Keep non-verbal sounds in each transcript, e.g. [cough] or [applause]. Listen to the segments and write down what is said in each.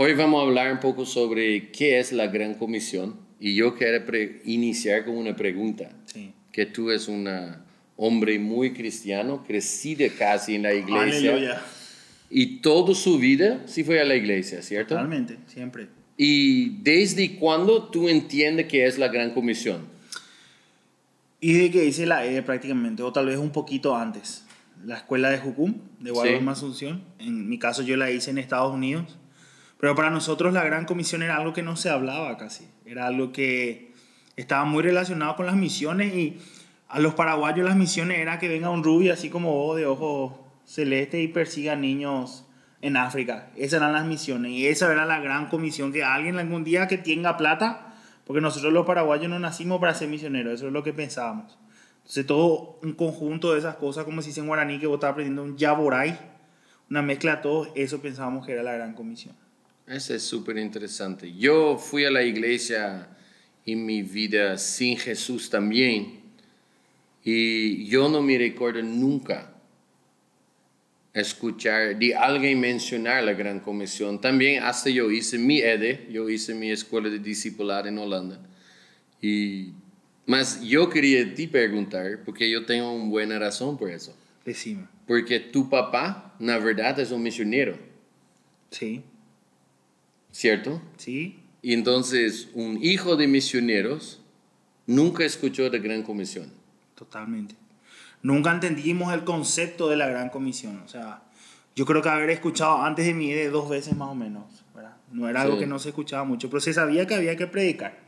Hoy vamos a hablar un poco sobre qué es la Gran Comisión y yo quiero iniciar con una pregunta. Sí. Que tú eres un hombre muy cristiano, crecido casi en la iglesia. Aleluya. Y toda su vida sí fue a la iglesia, ¿cierto? Totalmente, siempre. ¿Y desde cuándo tú entiendes qué es la Gran Comisión? Y de que hice la E prácticamente, o tal vez un poquito antes. La escuela de Jucum, de Guadalajara Asunción. En mi caso yo la hice en Estados Unidos. Pero para nosotros la Gran Comisión era algo que no se hablaba casi. Era algo que estaba muy relacionado con las misiones y a los paraguayos las misiones era que venga un rubio así como vos de ojos celeste y persiga niños en África. Esas eran las misiones y esa era la gran comisión que alguien algún día que tenga plata, porque nosotros los paraguayos no nacimos para ser misioneros, eso es lo que pensábamos. Entonces todo un conjunto de esas cosas, como si dice guaraní que vos estás aprendiendo un yaboray, una mezcla de todo, eso pensábamos que era la gran comisión. Eso es súper interesante. Yo fui a la iglesia en mi vida sin Jesús también y yo no me recuerdo nunca escuchar de alguien mencionar la Gran Comisión. También hasta yo hice mi EDE, yo hice mi escuela de discipular en Holanda. Y, mas yo quería te preguntar, porque yo tengo una buena razón por eso. Decime. Porque tu papá, na verdad, es un misionero. Sí. ¿Cierto? Sí. Y entonces un hijo de misioneros nunca escuchó de Gran Comisión. Totalmente nunca entendimos el concepto de la Gran Comisión. O sea, yo creo que haber escuchado antes de mi de dos veces más o menos, ¿verdad? No era algo que no se escuchaba mucho, pero se sabía que había que predicar.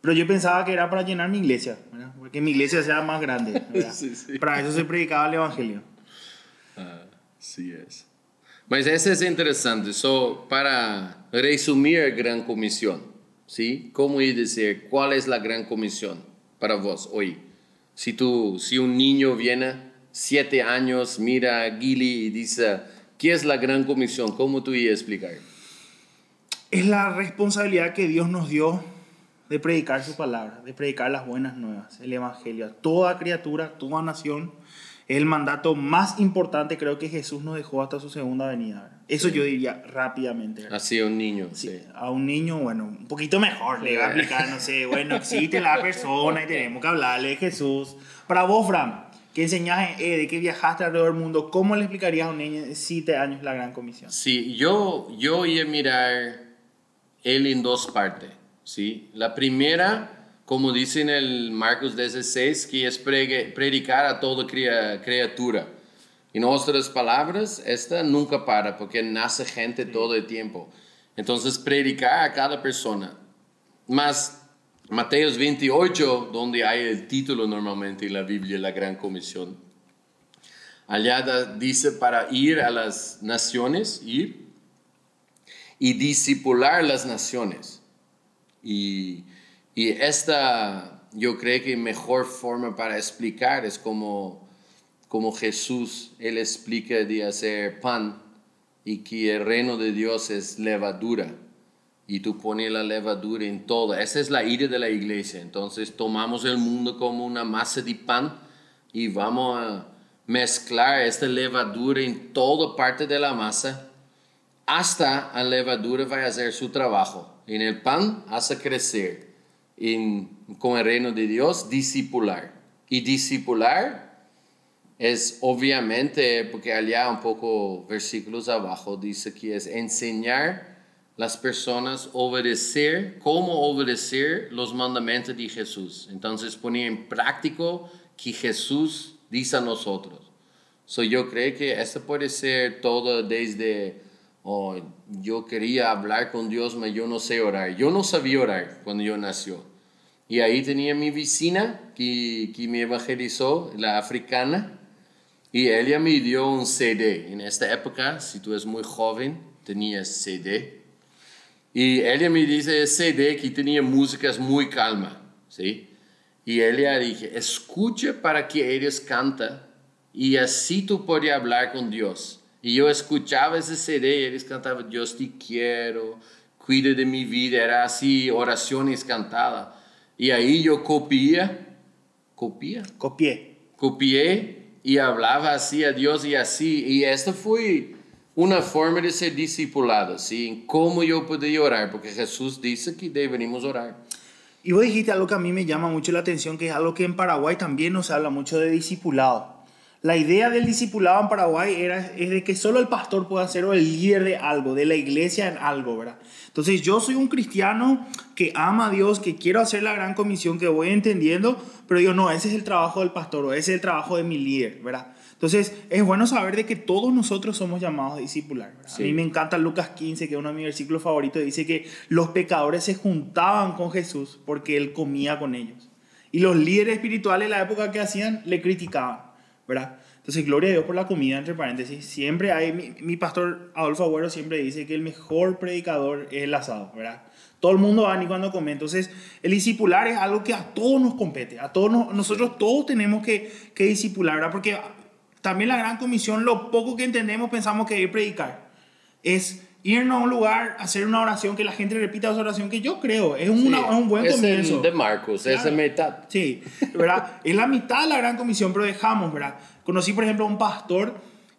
Pero yo pensaba que era para llenar mi iglesia, ¿verdad? Porque mi iglesia sea más grande, [laughs] sí, sí. Para eso se predicaba el Evangelio. Ah, sí es. Mas eso es interesante. So, para resumir Gran Comisión, ¿sí? ¿Cómo decir cuál es la Gran Comisión para vos hoy? Si, tú, si un niño viene, siete años, mira a Gili y dice, ¿qué es la gran comisión? ¿Cómo tú ibas a explicar? Es la responsabilidad que Dios nos dio de predicar su palabra, de predicar las buenas nuevas, el Evangelio a toda criatura, toda nación. El mandato más importante creo que Jesús nos dejó hasta su segunda venida. Eso yo diría rápidamente. Así a un niño. Sí, A un niño, bueno, un poquito mejor. Le va a aplicar, no sé, bueno, existe la persona y [laughs] tenemos que hablarle de Jesús. Para vos, Fran, que enseñas eh, de que viajaste alrededor del mundo, ¿cómo le explicarías a un niño de 7 años la gran comisión? Sí, yo, yo iba a mirar él en dos partes. ¿sí? La primera como dice en el Marcos 16, que es predicar a toda criatura. En otras palabras, esta nunca para, porque nace gente todo el tiempo. Entonces, predicar a cada persona. Más Mateos 28, donde hay el título normalmente en la Biblia, la Gran Comisión. Allá dice para ir a las naciones, ir y discipular las naciones. Y y esta, yo creo que mejor forma para explicar es como, como Jesús, Él explica de hacer pan y que el reino de Dios es levadura. Y tú pones la levadura en todo. Esa es la idea de la iglesia. Entonces tomamos el mundo como una masa de pan y vamos a mezclar esta levadura en toda parte de la masa hasta la levadura va a hacer su trabajo. En el pan hace crecer con el reino de Dios, discipular. Y discipular es obviamente, porque allá un poco versículos abajo dice que es enseñar las personas obedecer, cómo obedecer los mandamientos de Jesús. Entonces poner en práctico que Jesús dice a nosotros. So, yo creo que esto puede ser todo desde oh, yo quería hablar con Dios, pero yo no sé orar. Yo no sabía orar cuando yo nació. Y ahí tenía mi vecina que, que me evangelizó, la africana, y ella me dio un CD. En esta época, si tú eres muy joven, tenías CD. Y ella me dice CD que tenía músicas muy calma, ¿sí? Y ella dije, escucha para que ellos canten y así tú puedes hablar con Dios. Y yo escuchaba ese CD y ellos cantaban, Dios te quiero, cuida de mi vida, era así, oraciones cantadas. Y ahí yo copié, copié, copié, copié y hablaba así a Dios y así. Y esto fue una forma de ser discipulado, ¿sí? En cómo yo podría orar, porque Jesús dice que debemos orar. Y vos dijiste algo que a mí me llama mucho la atención, que es algo que en Paraguay también nos habla mucho de discipulado. La idea del discipulado en Paraguay era, es de que solo el pastor pueda ser o el líder de algo, de la iglesia en algo, ¿verdad? Entonces yo soy un cristiano que ama a Dios, que quiero hacer la gran comisión, que voy entendiendo, pero yo no, ese es el trabajo del pastor o ese es el trabajo de mi líder, ¿verdad? Entonces es bueno saber de que todos nosotros somos llamados a discipular. A mí me encanta Lucas 15, que es uno de mis versículos favoritos, dice que los pecadores se juntaban con Jesús porque él comía con ellos. Y los líderes espirituales en la época que hacían le criticaban. ¿Verdad? Entonces, gloria a Dios por la comida, entre paréntesis. Siempre hay, mi, pastor Adolfo Agüero siempre dice que el mejor predicador es el asado, ¿verdad? Todo el mundo va ni cuando come. Entonces, el discipular es algo que a todos nos compete. A todos nosotros todos tenemos que, que discipular, ¿verdad? Porque también la gran comisión, lo poco que entendemos, pensamos que es predicar. Es irnos a un lugar, hacer una oración, que la gente repita esa oración, que yo creo es, una, es un buen es comienzo. El de Marcos, es la mitad. Sí, ¿verdad? es la mitad de la gran comisión, pero dejamos, ¿verdad? Conocí, por ejemplo, a un pastor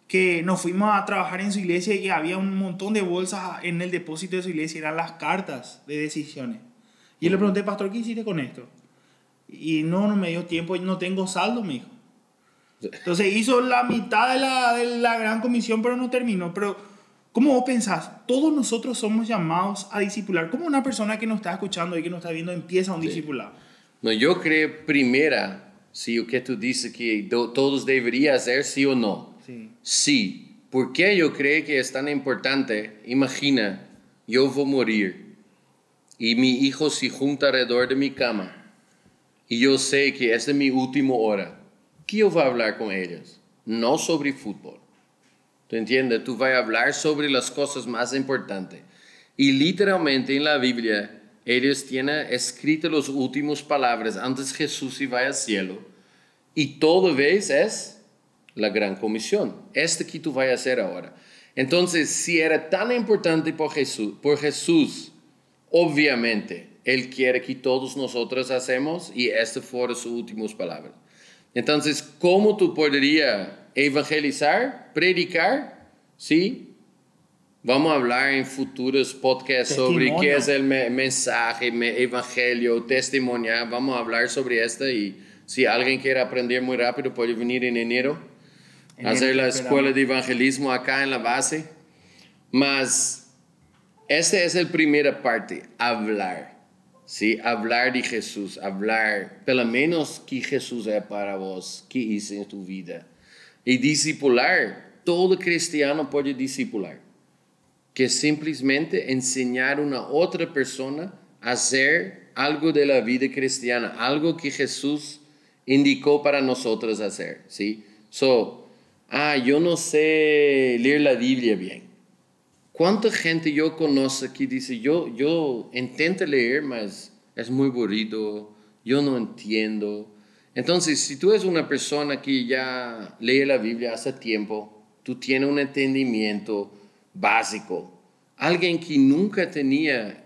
que nos fuimos a trabajar en su iglesia y había un montón de bolsas en el depósito de su iglesia, eran las cartas de decisiones. Y yo le pregunté, pastor, ¿qué hiciste con esto? Y no, no me dio tiempo, no tengo saldo, me dijo. Entonces hizo la mitad de la, de la gran comisión, pero no terminó. Pero ¿Cómo vos pensás? Todos nosotros somos llamados a discipular. ¿Cómo una persona que nos está escuchando y que nos está viendo empieza un discipulado? No, yo creo primera, si o que tú dices que todos deberían hacer, sí o no. Sí. Sí. ¿Por qué yo creo que es tan importante? Imagina, yo voy a morir y mi hijo se junta alrededor de mi cama y yo sé que es mi última hora. ¿Qué yo voy a hablar con ellos? No sobre fútbol ¿Tú entiendes? Tú vas a hablar sobre las cosas más importantes. Y literalmente en la Biblia, ellos tienen escrito las últimas palabras antes Jesús iba al cielo. Y todo vez es la gran comisión. Este que tú vas a hacer ahora. Entonces, si era tan importante por Jesús, por Jesús, obviamente, Él quiere que todos nosotros hacemos y estas fueron sus últimas palabras. Entonces, ¿cómo tú podrías evangelizar, predicar, ¿sí? Vamos a hablar en futuros podcasts sobre qué es el mensaje, evangelio, testimonio. Vamos a hablar sobre esto y si alguien quiere aprender muy rápido puede venir en enero, a hacer la escuela de evangelismo acá en la base. Mas esta es la primera parte, hablar. ¿sí? Hablar de Jesús, hablar, pelo menos que Jesús es para vos, que hizo en tu vida. Y discipular, todo cristiano puede discipular, que simplesmente enseñar a una otra persona a hacer algo de la vida cristiana, algo que Jesús indicó para nosotros hacer, ¿sí? So, ah, yo no sé leer la Biblia bien. ¿Cuánta gente yo conozco que dice, yo, yo intento leer, mas es muy aburrido, yo no entiendo? Entonces, si tú eres una persona que ya lee la Biblia hace tiempo, tú tienes un entendimiento básico. Alguien que nunca tenía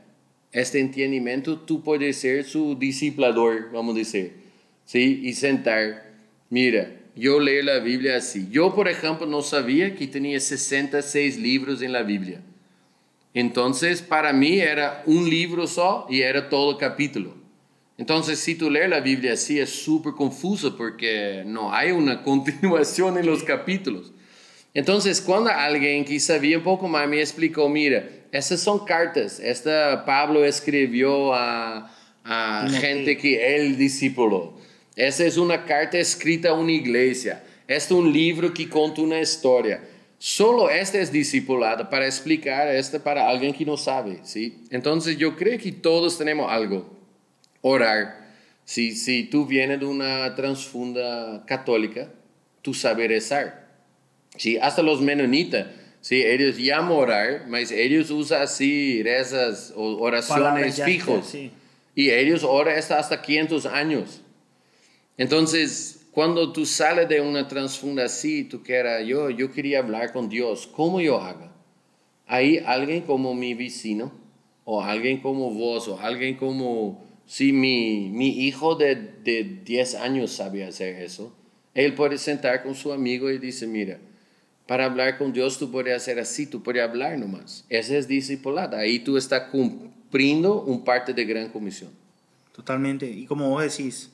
este entendimiento, tú puedes ser su disciplador, vamos a decir, ¿sí? Y sentar, mira, yo leo la Biblia así. Yo, por ejemplo, no sabía que tenía 66 libros en la Biblia. Entonces, para mí era un libro solo y era todo capítulo. Entonces, si tú lees la Biblia así, es súper confuso porque no hay una [laughs] continuación en los capítulos. Entonces, cuando alguien que sabía un poco más me explicó, mira, estas son cartas, esta Pablo escribió a, a gente que él discípulo. Esta es una carta escrita a una iglesia. Este es un libro que cuenta una historia. Solo este es discipulado para explicar esto para alguien que no sabe, ¿sí? Entonces yo creo que todos tenemos algo orar. Si, si tú vienes de una transfunda católica, tú sabes rezar. Sí, hasta los menonitas, sí, ellos llaman orar, pero ellos usan así rezas o oraciones fijos. Y ellos oran hasta 500 años. Entonces, cuando tú sales de una transfunda así, tú quieras, yo, yo quería hablar con Dios, ¿cómo yo hago? Hay alguien como mi vecino, o alguien como vos, o alguien como si mi, mi hijo de, de 10 años sabe hacer eso, él puede sentar con su amigo y dice, mira, Para hablar con Dios tú puedes hacer así, tú puedes hablar nomás. Ese es discipulado. Ahí tú estás cumpliendo un parte de gran comisión. Totalmente. Y como vos decís,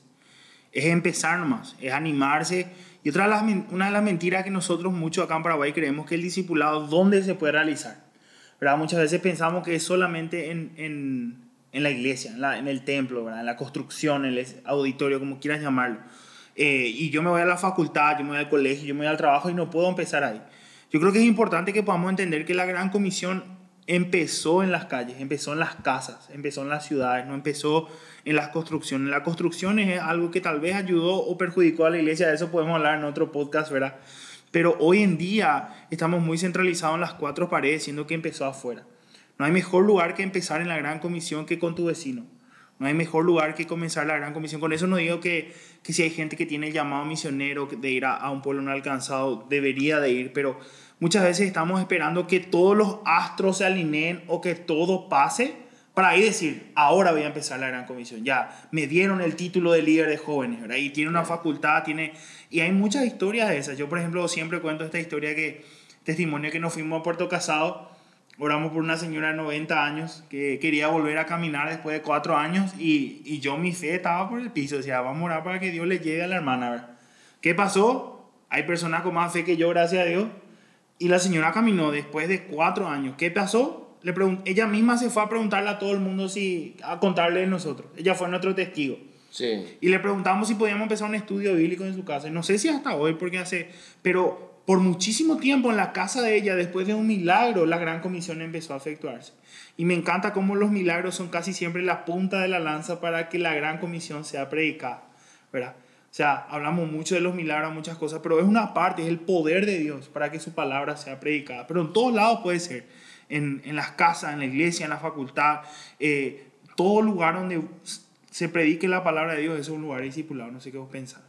es empezar nomás, es animarse. Y otra de las, una de las mentiras que nosotros mucho acá en Paraguay creemos que el discipulado, ¿dónde se puede realizar? ¿Verdad? Muchas veces pensamos que es solamente en, en, en la iglesia, en, la, en, el templo, ¿verdad? en la construcción, en el auditorio, como quieras llamarlo. Eh, y yo me voy a la facultad, yo me voy al colegio, yo me voy al trabajo y no puedo empezar ahí. Yo creo que es importante que podamos entender que la gran comisión empezó en las calles, empezó en las casas, empezó en las ciudades, no empezó en las construcciones. La construcción es algo que tal vez ayudó o perjudicó a la iglesia, de eso podemos hablar en otro podcast, ¿verdad? Pero hoy en día estamos muy centralizados en las cuatro paredes, siendo que empezó afuera. No hay mejor lugar que empezar en la gran comisión que con tu vecino. No hay mejor lugar que comenzar la gran comisión. Con eso no digo que, que si hay gente que tiene el llamado misionero de ir a, a, un pueblo no alcanzado, debería de ir, pero muchas veces estamos esperando que todos los astros se alineen o que todo pase para ahí decir, ahora voy a empezar la gran comisión. Ya, me dieron el título de líder de jóvenes, ¿verdad? Y tiene una facultad, tiene... Y hay muchas historias de esas. Yo, por ejemplo, siempre cuento esta historia que, testimonio que nos fuimos a Puerto Casado Oramos por una señora de 90 años que quería volver a caminar después de cuatro años y, y yo mi fe estaba por el piso. Decía, vamos a orar para que Dios le llegue a la hermana. ¿Qué pasó? Hay personas con más fe que yo, gracias a Dios. Y la señora caminó después de cuatro años. ¿Qué pasó? Le ella misma se fue a preguntarle a todo el mundo si, a contarle de nosotros. Ella fue nuestro testigo. Sí. Y le preguntamos si podíamos empezar un estudio bíblico en su casa. No sé si hasta hoy, porque hace, pero por muchísimo tiempo en la casa de ella, después de un milagro, la gran comisión empezó a efectuarse. Y me encanta cómo los milagros son casi siempre la punta de la lanza para que la gran comisión sea predicada, ¿verdad? O sea, hablamos mucho de los milagros, muchas cosas, pero es una parte, es el poder de Dios para que su palabra sea predicada. Pero en todos lados puede ser, en, en las casas, en la iglesia, en la facultad, eh, todo lugar donde se predique la palabra de Dios es un lugar discipulado. No sé qué vos pensás.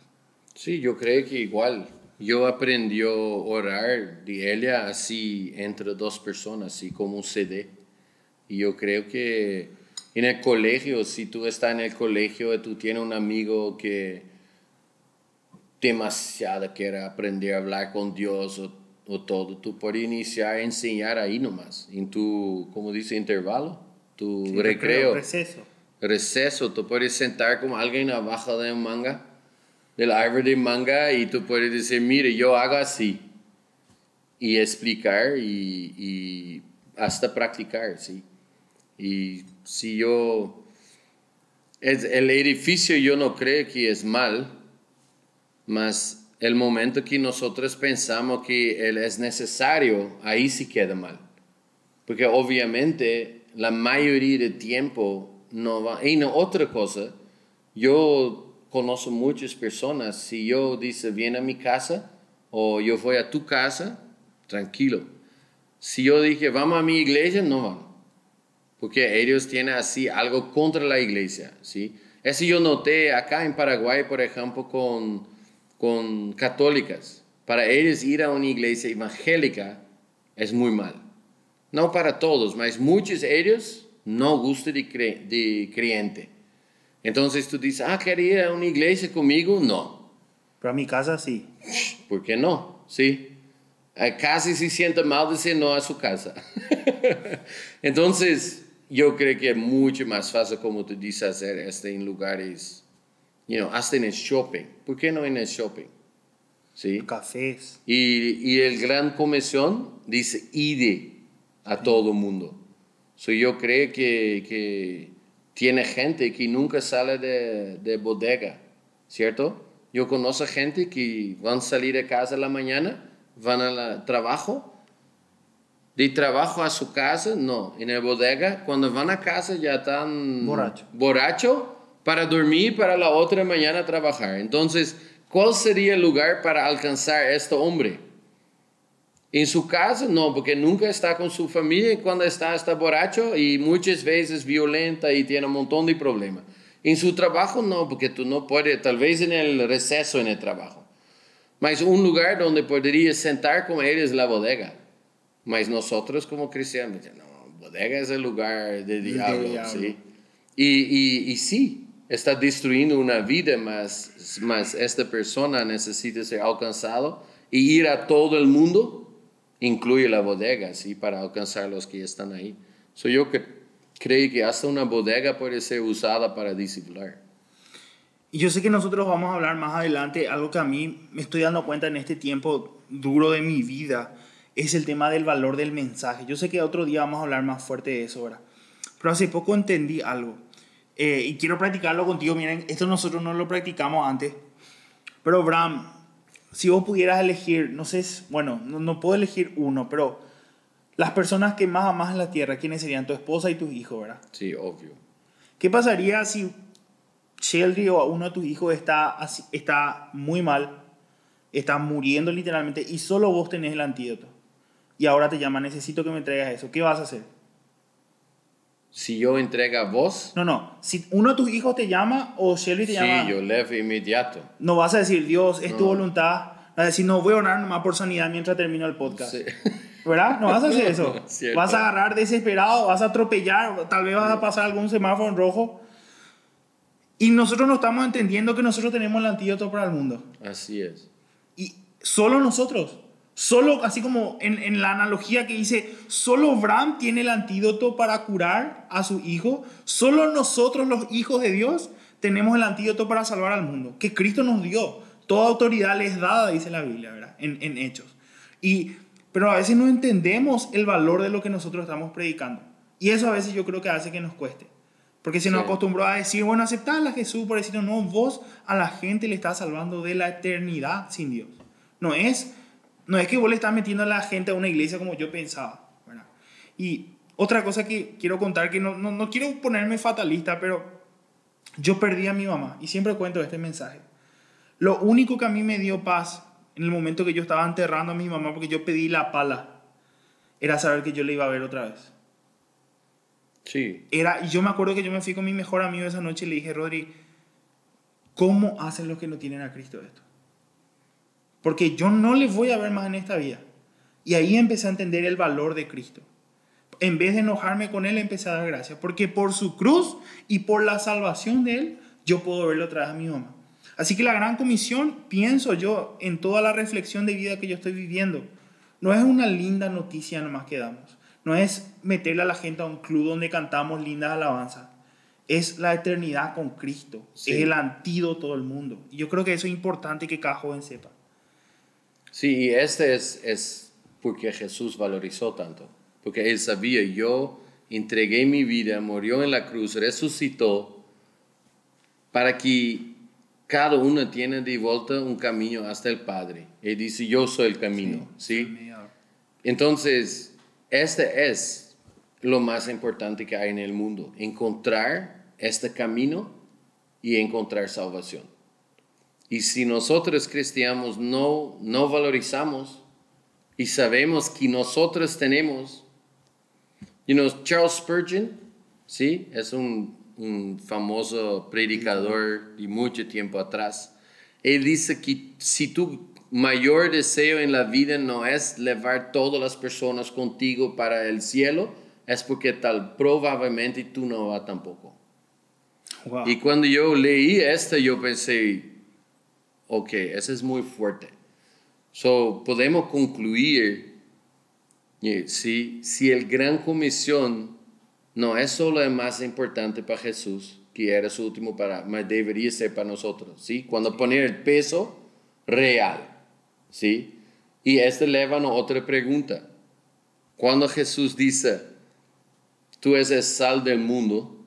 Sí, yo creo que igual yo aprendí a orar de ella así entre dos personas, así como un CD. Y yo creo que en el colegio, si tú estás en el colegio y tú tienes un amigo que demasiado quiere aprender a hablar con Dios o, o todo, tú puedes iniciar a enseñar ahí nomás, en tu, como dice, intervalo, tu recreo. recreo. Receso. Receso, tú puedes sentar como alguien abajo de un manga del árbol de manga y tú puedes decir, mire, yo hago así. Y explicar y, hasta practicar, ¿sí? Y si yo... El edificio yo no creo que es mal, mas el momento que nosotros pensamos que él es necesario, ahí sí queda mal. Porque obviamente la mayoría del tiempo no va... Y no, otra cosa, yo conozco muchas personas, si yo dice, viene a mi casa o yo voy a tu casa, tranquilo. Si yo dije, vamos a mi iglesia, no van. Porque ellos tienen así algo contra la iglesia, ¿sí? Eso yo noté acá en Paraguay, por ejemplo, con, con católicas. Para ellos ir a una iglesia evangélica es muy mal. No para todos, mas muchos de ellos no gustan de, cre de creyente. Entonces tú dices, ah, ¿quería ir a una iglesia conmigo? No. Pero a mi casa sí. ¿Por qué no? Sí. Eh, casi se siente mal decir no a su casa. [laughs] Entonces, yo creo que es mucho más fácil, como tú dices, hacer esto en lugares, you know, hasta en el shopping. ¿Por qué no en el shopping? ¿Sí? Cafés. Y, y el gran comisión dice, ide a todo el mundo. So, yo creo que, que tiene gente que nunca sale de, de bodega, ¿cierto? Yo conozco gente que van a salir de casa en la mañana, van al trabajo, de trabajo a su casa, no, en la bodega, cuando van a casa ya están borracho, borracho para dormir para la otra mañana trabajar. Entonces, ¿cuál sería el lugar para alcanzar a este hombre? En su casa, no, porque nunca está con su familia cuando está, está borracho y muchas veces violenta y tiene un montón de problemas. En su trabajo, no, porque tú no puedes, tal vez en el receso en el trabajo. Mas un lugar donde podrías sentar con él es la bodega. Mas nosotros como cristianos, no, bodega es el lugar del diablo, ¿sí? Y, y, y, sí, está destruyendo una vida, mas, mas esta persona necesita ser alcanzado y ir a todo el mundo incluye la bodega, ¿sí? Para alcanzar los que están ahí. So yo que, creo que hasta una bodega puede ser usada para disciplinar. Y yo sé que nosotros vamos a hablar más adelante, algo que a mí me estoy dando cuenta en este tiempo duro de mi vida, es el tema del valor del mensaje. Yo sé que otro día vamos a hablar más fuerte de eso ahora. Pero hace poco entendí algo. Eh, y quiero practicarlo contigo. Miren, esto nosotros no lo practicamos antes. Pero, Bram, si vos pudieras elegir, no sé, bueno, no, no puedo elegir uno, pero las personas que más amas en la tierra, ¿quiénes serían? Tu esposa y tus hijos, ¿verdad? Sí, obvio. ¿Qué pasaría si Sheldry o uno de tus hijos está, está muy mal, está muriendo literalmente y solo vos tenés el antídoto? Y ahora te llama, necesito que me traigas eso. ¿Qué vas a hacer? Si yo entrega a vos. No, no. Si uno de tus hijos te llama o Shelby te llama. Sí, yo levo inmediato. No vas a decir, Dios, es tu voluntad. Vas a decir, no voy a orar nomás por sanidad mientras termino el podcast. Sí. ¿Verdad? No vas a hacer [laughs] eso. vas a agarrar desesperado, vas a atropellar, tal vez vas a pasar algún semáforo en rojo. Y nosotros no estamos entendiendo que nosotros tenemos el antídoto para el mundo. Así es. Y solo nosotros. Solo, así como en, en, la analogía que dice, solo Bram tiene el antídoto para curar a su hijo, solo nosotros los hijos de Dios tenemos el antídoto para salvar al mundo, que Cristo nos dio. Toda autoridad les dada, dice la Biblia, ¿verdad? En, en hechos. Y, pero a veces no entendemos el valor de lo que nosotros estamos predicando. Y eso a veces yo creo que hace que nos cueste. Porque se nos acostumbró a decir, bueno, aceptar a Jesús por decir, no, vos a la gente le estás salvando de la eternidad sin Dios. No es no es que vos le estás metiendo a la gente a una iglesia como yo pensaba. Y otra cosa que quiero contar, que no, no, no quiero ponerme fatalista, pero yo perdí a mi mamá y siempre cuento este mensaje. Lo único que a mí me dio paz en el momento que yo estaba enterrando a mi mamá, porque yo pedí la pala, era saber que yo le iba a ver otra vez. Sí. Era, y yo me acuerdo que yo me fui con mi mejor amigo esa noche y le dije, Rodri, ¿cómo hacen los que no tienen a Cristo esto? Porque yo no les voy a ver más en esta vida. Y ahí empecé a entender el valor de Cristo. En vez de enojarme con Él, empecé a dar gracias, porque por su cruz y por la salvación de Él, yo puedo verlo otra vez a mi mamá. Así que la gran comisión, pienso yo, en toda la reflexión de vida que yo estoy viviendo, no es una linda noticia nomás que damos. No es meterle a la gente a un club donde cantamos lindas alabanzas. Es la eternidad con Cristo. Es el antídoto del mundo. Y yo creo que eso es importante que cada joven sepa. Sí, y este es, es porque Jesús valorizó tanto, porque Él sabía, yo entregué mi vida, murió en la cruz, resucitó, para que cada uno tiene de vuelta un camino hasta el Padre. Él dice, yo soy el camino, ¿sí? Entonces, este es lo más importante que hay en el mundo, encontrar este camino y encontrar salvación. Y si nosotros cristianos no, no valorizamos y sabemos que nosotros tenemos, you know, Charles Spurgeon, ¿sí? Es un, un famoso predicador de mucho tiempo atrás. Él dice que si tu mayor deseo en la vida no es llevar todas las personas contigo para el cielo, es porque tal probablemente tú no vas tampoco. Y cuando yo leí esto, yo pensé, Ok, eso es muy fuerte. So, podemos concluir si, si el gran comisión no es solo el más importante para Jesús, que era su último para, mas debería ser para nosotros, ¿sí? Cuando poner el peso real, ¿sí? Y esto eleva a otra pregunta. Cuando Jesús dice, tú eres el sal del mundo,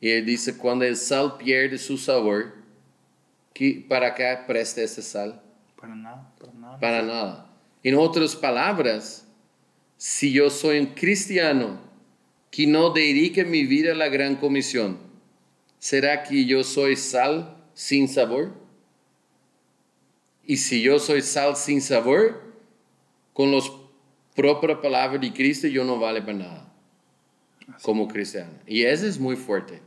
y él dice, cuando el sal pierde su sabor, ¿Para qué presta ese sal? Para nada, para nada. Para nada. En otras palabras, si yo soy un cristiano que no dedique mi vida a la gran comisión, ¿será que yo soy sal sin sabor? Y si yo soy sal sin sabor, con las propias palabras de Cristo, yo no vale para nada como cristiano. Y eso es muy fuerte,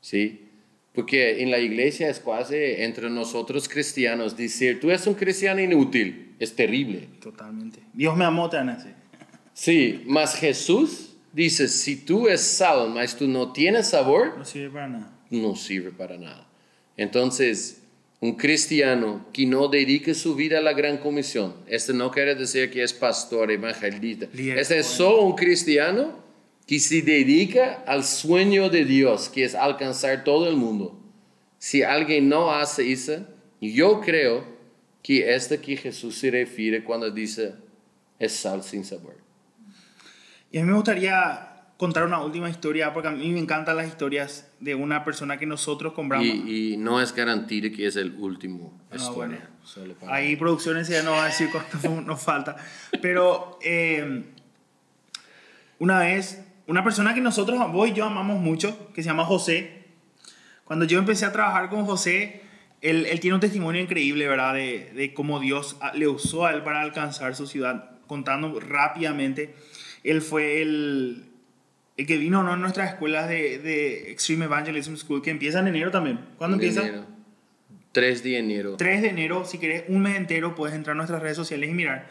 ¿sí? Porque en la iglesia es casi entre nosotros cristianos decir, tú eres un cristiano inútil, es terrible. Totalmente. Dios me amó tan así. Sí, mas Jesús dice, si tú eres sal, mas tú no tienes sabor, no sirve para nada. No sirve para nada. Entonces, un cristiano que no dedica su vida a la gran comisión, este no quiere decir que es pastor, evangelista, este es solo un cristiano que se dedica al sueño de Dios, que es alcanzar todo el mundo. Si alguien no hace eso, yo creo que este que Jesús se refiere cuando dice es sal sin sabor. Y a mí me gustaría contar una última historia, porque a mí me encantan las historias de una persona que nosotros compramos. Y, no es garantía que es el último ah, historia. Ahí producciones ya no va a decir cuánto [laughs] nos falta. Pero eh, una vez, una persona que nosotros, vos y yo amamos mucho, que se llama José. Cuando yo empecé a trabajar con José, él, él tiene un testimonio increíble, ¿verdad? De, de cómo Dios le usó a él para alcanzar su ciudad. Contando rápidamente, él fue el, el que vino ¿no? en nuestras escuelas de, de, Extreme Evangelism School, que empieza en enero también. ¿Cuándo empieza? Enero. 3 de enero. 3 de enero, si querés un mes entero, puedes entrar a nuestras redes sociales y mirar.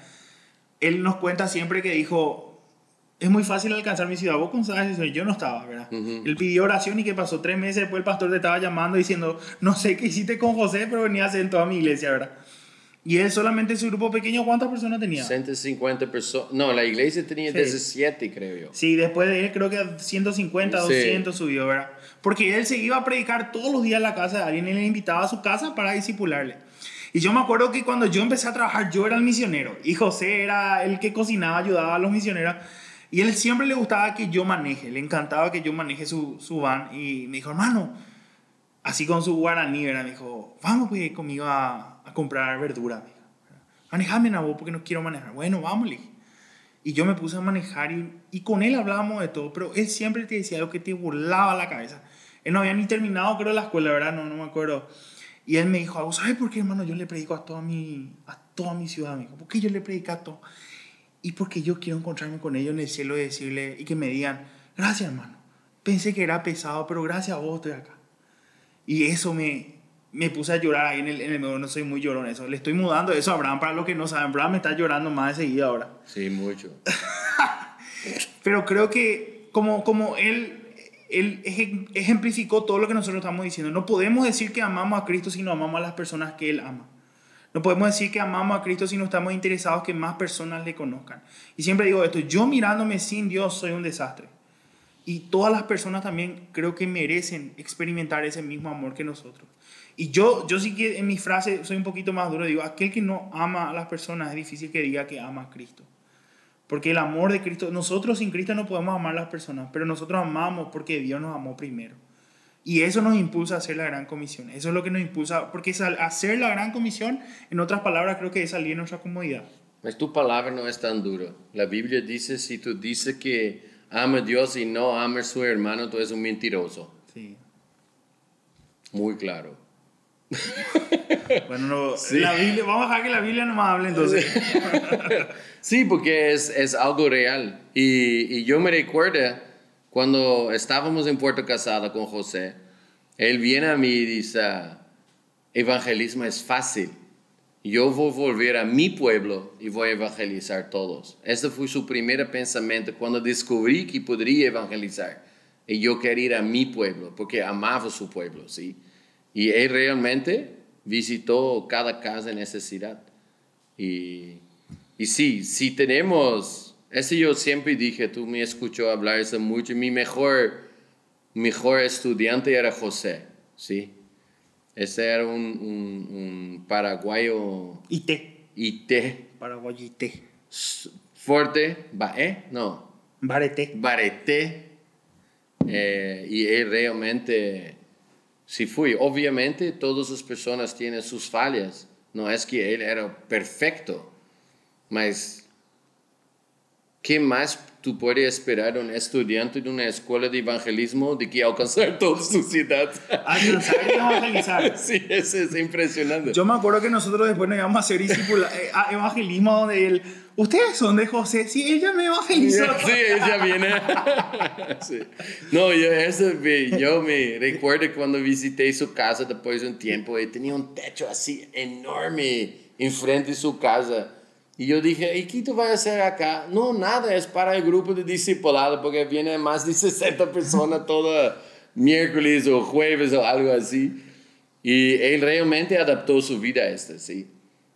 Él nos cuenta siempre que dijo, es muy fácil alcanzar mi ciudad. Vos sabes eso, yo no estaba, ¿verdad? Él pidió oración y que pasó tres meses después el pastor te estaba llamando diciendo, no sé qué hiciste con José, pero venía a hacer en toda mi iglesia, ¿verdad? Y él solamente su grupo pequeño, ¿cuántas personas tenía? 150 personas. No, la iglesia tenía 17, creo yo. Sí, después de él creo que 150, 200 subió, ¿verdad? Porque él se iba a predicar todos los días en la casa de alguien y le invitaba a su casa para disipularle. Y yo me acuerdo que cuando yo empecé a trabajar, yo era el misionero y José era el que cocinaba, ayudaba a los misioneros. Y él siempre le gustaba que yo maneje, le encantaba que yo maneje su, su van. Y me dijo, hermano, así con su guaraní, ¿verdad? Me dijo, vamos pues conmigo a, a comprar verdura. Manejame, Nabo, porque no quiero manejar. Bueno, vamos, Y yo me puse a manejar y, y, con él hablábamos de todo, pero él siempre te decía algo que te volaba la cabeza. Él no había ni terminado, creo, la escuela, ¿verdad? No, no me acuerdo. Y él me dijo, ¿sabes por qué, hermano? Yo le predico a toda mi, a toda mi ciudad, amigo. ¿Por qué yo le predico a todo? Y porque yo quiero encontrarme con ellos en el cielo y decirle, y que me digan, gracias, hermano. Pensé que era pesado, pero gracias a vos estoy acá. Y eso me, me puse a llorar ahí en el, en el no soy muy llorón eso. Le estoy mudando eso a Abraham para los que no saben. Abraham me está llorando más de seguida ahora. Sí, mucho. [laughs] Pero creo que como, como él, él ejemplificó todo lo que nosotros estamos diciendo. No podemos decir que amamos a Cristo si no amamos a las personas que Él ama. No podemos decir que amamos a Cristo si no estamos interesados que más personas le conozcan. Y siempre digo esto, yo mirándome sin Dios soy un desastre. Y todas las personas también creo que merecen experimentar ese mismo amor que nosotros. Y yo, yo sí que en mi frase soy un poquito más duro, digo, aquel que no ama a las personas es difícil que diga que ama a Cristo. Porque el amor de Cristo, nosotros sin Cristo no podemos amar a las personas, pero nosotros amamos porque Dios nos amó primero. Y eso nos impulsa a hacer la gran comisión. Eso es lo que nos impulsa, porque hacer la gran comisión, en otras palabras, creo que es salir de nuestra comodidad. Mas tu palabra no es tan dura. La Biblia dice, si tú dices que ama a Dios y no ama a su hermano, tú eres un mentiroso. Sí. Muy claro. [laughs] bueno, la Biblia, vamos a dejar que la Biblia no más hable entonces. [laughs] sí, porque es, es algo real. Y, y, yo me recuerdo cuando estábamos en Puerto Casada con José, él viene a mí y dice, evangelismo es fácil. Yo voy a volver a mi pueblo y voy a evangelizar todos. Ese fue su primer pensamiento cuando descubrí que podría evangelizar. Y yo quería ir a mi pueblo, porque amaba su pueblo, ¿sí? Y él realmente visitó cada casa de necesidad. Y, y sí, si tenemos, eso yo siempre dije, tú me escuchó hablar eso mucho, mi mejor, mejor estudiante era José, ¿sí? Ese era un, un, un paraguayo. IT. IT. Paraguayo IT. Fuerte, ¿eh? No. Barete. Barete. Eh, y él realmente si fui. Obviamente todas las personas tienen sus fallas. No es que él era perfecto. Mas, ¿qué más tú puedes esperar de un estudiante de una escuela de evangelismo de que alcanzar toda su ciudad? Alcanzar y evangelizar. [laughs] sí, eso es impresionante. Yo me acuerdo que nosotros después nos íbamos a hacer eh, evangelismo donde él Ustedes son de José. Sí, ella me evangelizó. [laughs] Sí, ella viene. [laughs] sí. No, yo, eso, yo me recuerdo cuando visité su casa después de un tiempo y tenía un techo así enorme enfrente de su casa. Y yo dije, ¿y qué tú vas a hacer acá? No, nada, es para el grupo de discipulado porque viene más de [laughs] 60 personas todo miércoles o jueves o algo así. Y él realmente adaptó su vida a este, ¿sí?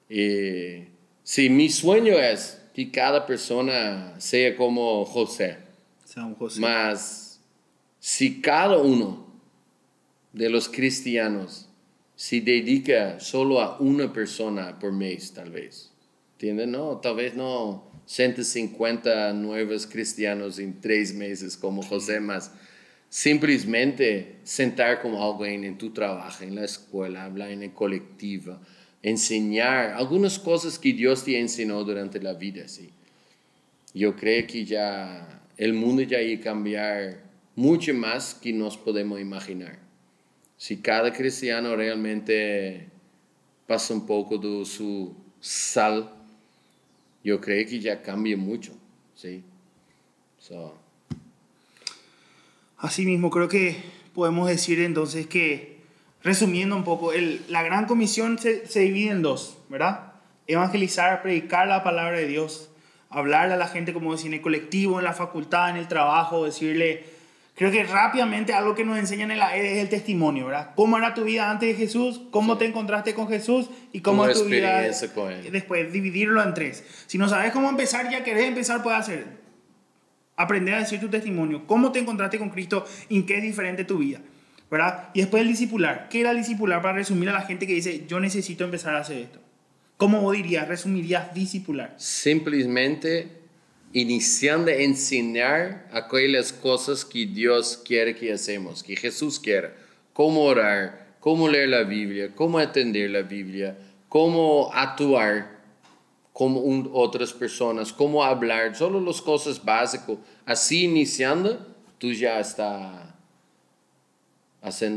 Y, sí, mi sueño es que cada persona sea como José. Sea un José. Mas si cada uno de los cristianos se dedica solo a una persona por mes, tal vez, ¿entienden? No, tal vez no 150 nuevos cristianos en tres meses como José, más simplemente sentar con alguien en tu trabajo, en la escuela, hablar en el colectivo, enseñar algunas cosas que Dios te enseñó durante la vida, ¿sí? Yo creo que ya el mundo ya va a cambiar mucho más que nos podemos imaginar. Si cada cristiano realmente pasa un poco de su sal, yo creo que ya cambia mucho, ¿sí? So, Así mismo, creo que podemos decir entonces que, resumiendo un poco, el, la gran comisión se, se divide en dos, ¿verdad? Evangelizar, predicar la palabra de Dios, hablarle a la gente, como decir, en el colectivo, en la facultad, en el trabajo, decirle, creo que rápidamente algo que nos enseñan en la ED es el testimonio, ¿verdad? ¿Cómo era tu vida antes de Jesús? ¿Cómo te encontraste con Jesús? ¿Y cómo es tu vida con él. después? Dividirlo en tres. Si no sabes cómo empezar, ya querés empezar, puedes hacer aprender a decir tu testimonio, cómo te encontraste con Cristo y en qué es diferente tu vida, ¿verdad? Y después el discipular. ¿Qué era el discipular para resumir a la gente que dice, yo necesito empezar a hacer esto? ¿Cómo vos dirías, resumirías discipular? simplemente iniciando a enseñar aquellas cosas que Dios quiere que hacemos, que Jesús quiere, cómo orar, cómo leer la Biblia, cómo entender la Biblia, cómo actuar como otras personas, cómo hablar, solo las cosas básicas. Así iniciando, tú ya estás haciendo